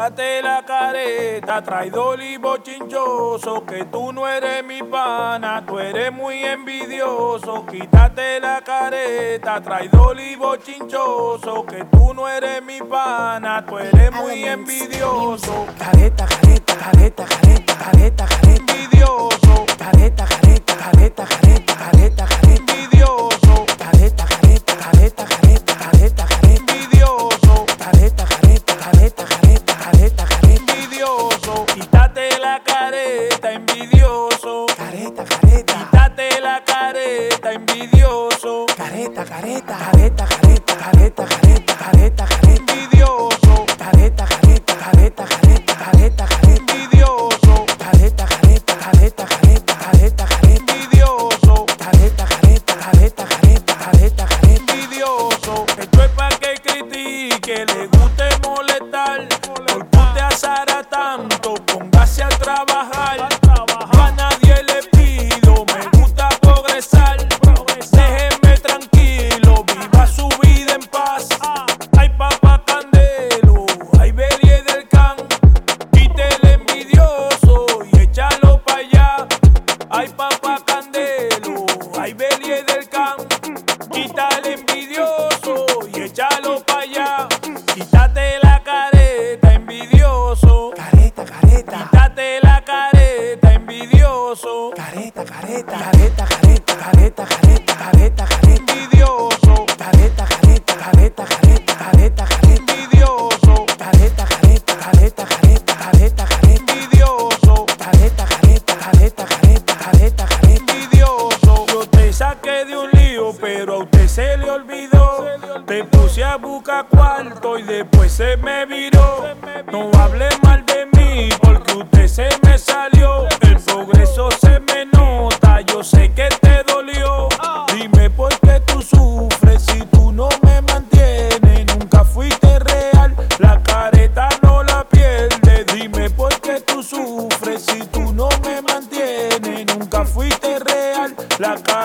Date la careta, traidor y bochinchoso, que tú no eres mi pana, tú eres muy envidioso. Quítate la careta, traidor y bochinchoso, que tú no eres mi pana, tú eres muy envidioso. Careta, careta, careta, careta, careta, careta, careta. papá candelo, ay Belie del campo, quita al envidioso y échalo para allá. Quítate la careta, envidioso. Careta, careta. Quítate la careta, envidioso. Careta, careta. Careta, careta. Te puse a buscar cuarto y después se me viró. No hable mal de mí porque usted se me salió. El progreso se me nota, yo sé que te dolió. Dime por qué tú sufres si tú no me mantienes. Nunca fuiste real, la careta no la pierdes. Dime por qué tú sufres si tú no me mantienes. Nunca fuiste real, la careta